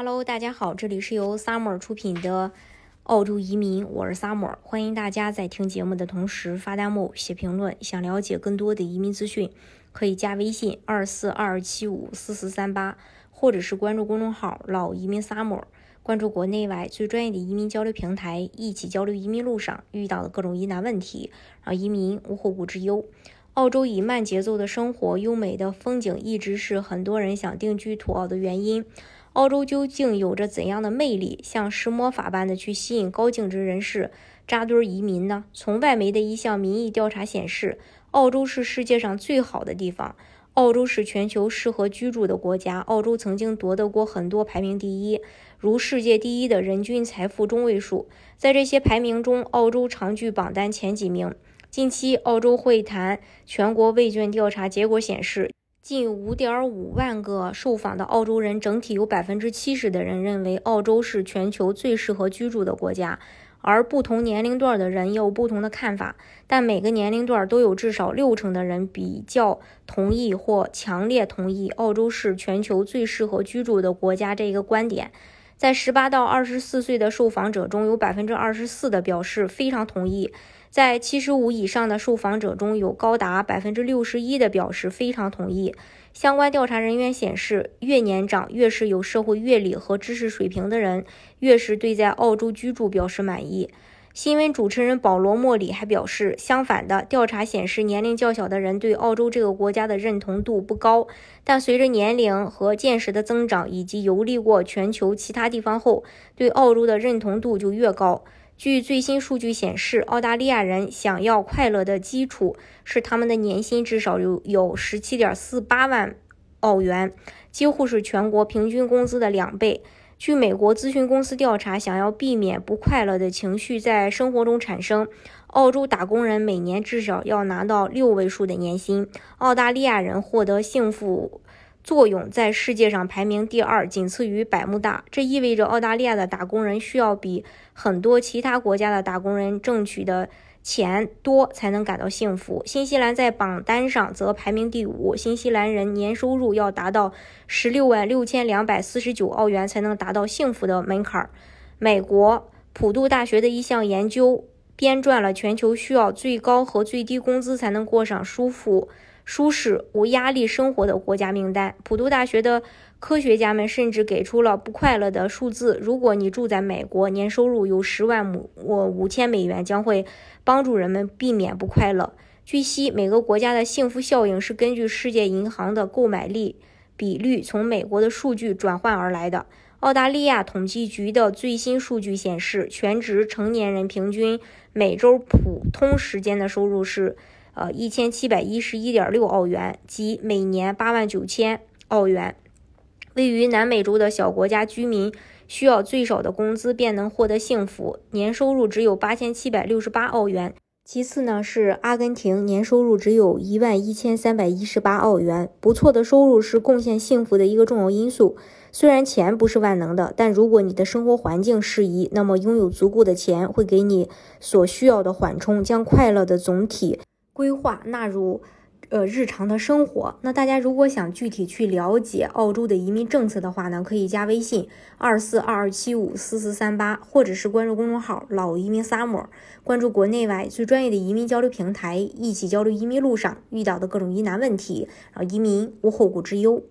Hello，大家好，这里是由 Summer 出品的澳洲移民，我是 Summer，欢迎大家在听节目的同时发弹幕、写评论。想了解更多的移民资讯，可以加微信二四二七五四四三八，或者是关注公众号“老移民 Summer”，关注国内外最专业的移民交流平台，一起交流移民路上遇到的各种疑难问题，让移民无后顾之忧。澳洲以慢节奏的生活、优美的风景，一直是很多人想定居土澳的原因。澳洲究竟有着怎样的魅力，像施魔法般的去吸引高净值人士扎堆移民呢？从外媒的一项民意调查显示，澳洲是世界上最好的地方，澳洲是全球适合居住的国家。澳洲曾经夺得过很多排名第一，如世界第一的人均财富中位数，在这些排名中，澳洲常居榜单前几名。近期，澳洲会谈全国问卷调查结果显示。近五点五万个受访的澳洲人，整体有百分之七十的人认为澳洲是全球最适合居住的国家，而不同年龄段的人有不同的看法，但每个年龄段都有至少六成的人比较同意或强烈同意澳洲是全球最适合居住的国家这一个观点。在十八到二十四岁的受访者中，有百分之二十四的表示非常同意。在七十五以上的受访者中，有高达百分之六十一的表示非常同意。相关调查人员显示，越年长、越是有社会阅历和知识水平的人，越是对在澳洲居住表示满意。新闻主持人保罗·莫里还表示，相反的，调查显示年龄较小的人对澳洲这个国家的认同度不高，但随着年龄和见识的增长，以及游历过全球其他地方后，对澳洲的认同度就越高。据最新数据显示，澳大利亚人想要快乐的基础是他们的年薪至少有有十七点四八万澳元，几乎是全国平均工资的两倍。据美国咨询公司调查，想要避免不快乐的情绪在生活中产生，澳洲打工人每年至少要拿到六位数的年薪。澳大利亚人获得幸福。作用在世界上排名第二，仅次于百慕大。这意味着澳大利亚的打工人需要比很多其他国家的打工人挣取的钱多，才能感到幸福。新西兰在榜单上则排名第五，新西兰人年收入要达到十六万六千两百四十九澳元才能达到幸福的门槛。美国普渡大学的一项研究编撰了全球需要最高和最低工资才能过上舒服。舒适无压力生活的国家名单。普渡大学的科学家们甚至给出了不快乐的数字：如果你住在美国，年收入有十万五五千美元，将会帮助人们避免不快乐。据悉，每个国家的幸福效应是根据世界银行的购买力比率从美国的数据转换而来的。澳大利亚统计局的最新数据显示，全职成年人平均每周普通时间的收入是。呃，一千七百一十一点六澳元，即每年八万九千澳元。位于南美洲的小国家居民需要最少的工资便能获得幸福，年收入只有八千七百六十八澳元。其次呢是阿根廷，年收入只有一万一千三百一十八澳元。不错的收入是贡献幸福的一个重要因素。虽然钱不是万能的，但如果你的生活环境适宜，那么拥有足够的钱会给你所需要的缓冲，将快乐的总体。规划纳入，呃，日常的生活。那大家如果想具体去了解澳洲的移民政策的话呢，可以加微信二四二二七五四四三八，或者是关注公众号“老移民 summer”，关注国内外最专业的移民交流平台，一起交流移民路上遇到的各种疑难问题，让移民无后顾之忧。